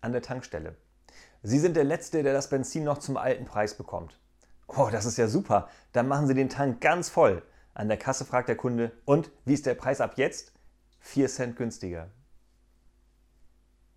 an der Tankstelle. Sie sind der Letzte, der das Benzin noch zum alten Preis bekommt. Oh, das ist ja super. Dann machen Sie den Tank ganz voll. An der Kasse fragt der Kunde, und wie ist der Preis ab jetzt? 4 Cent günstiger.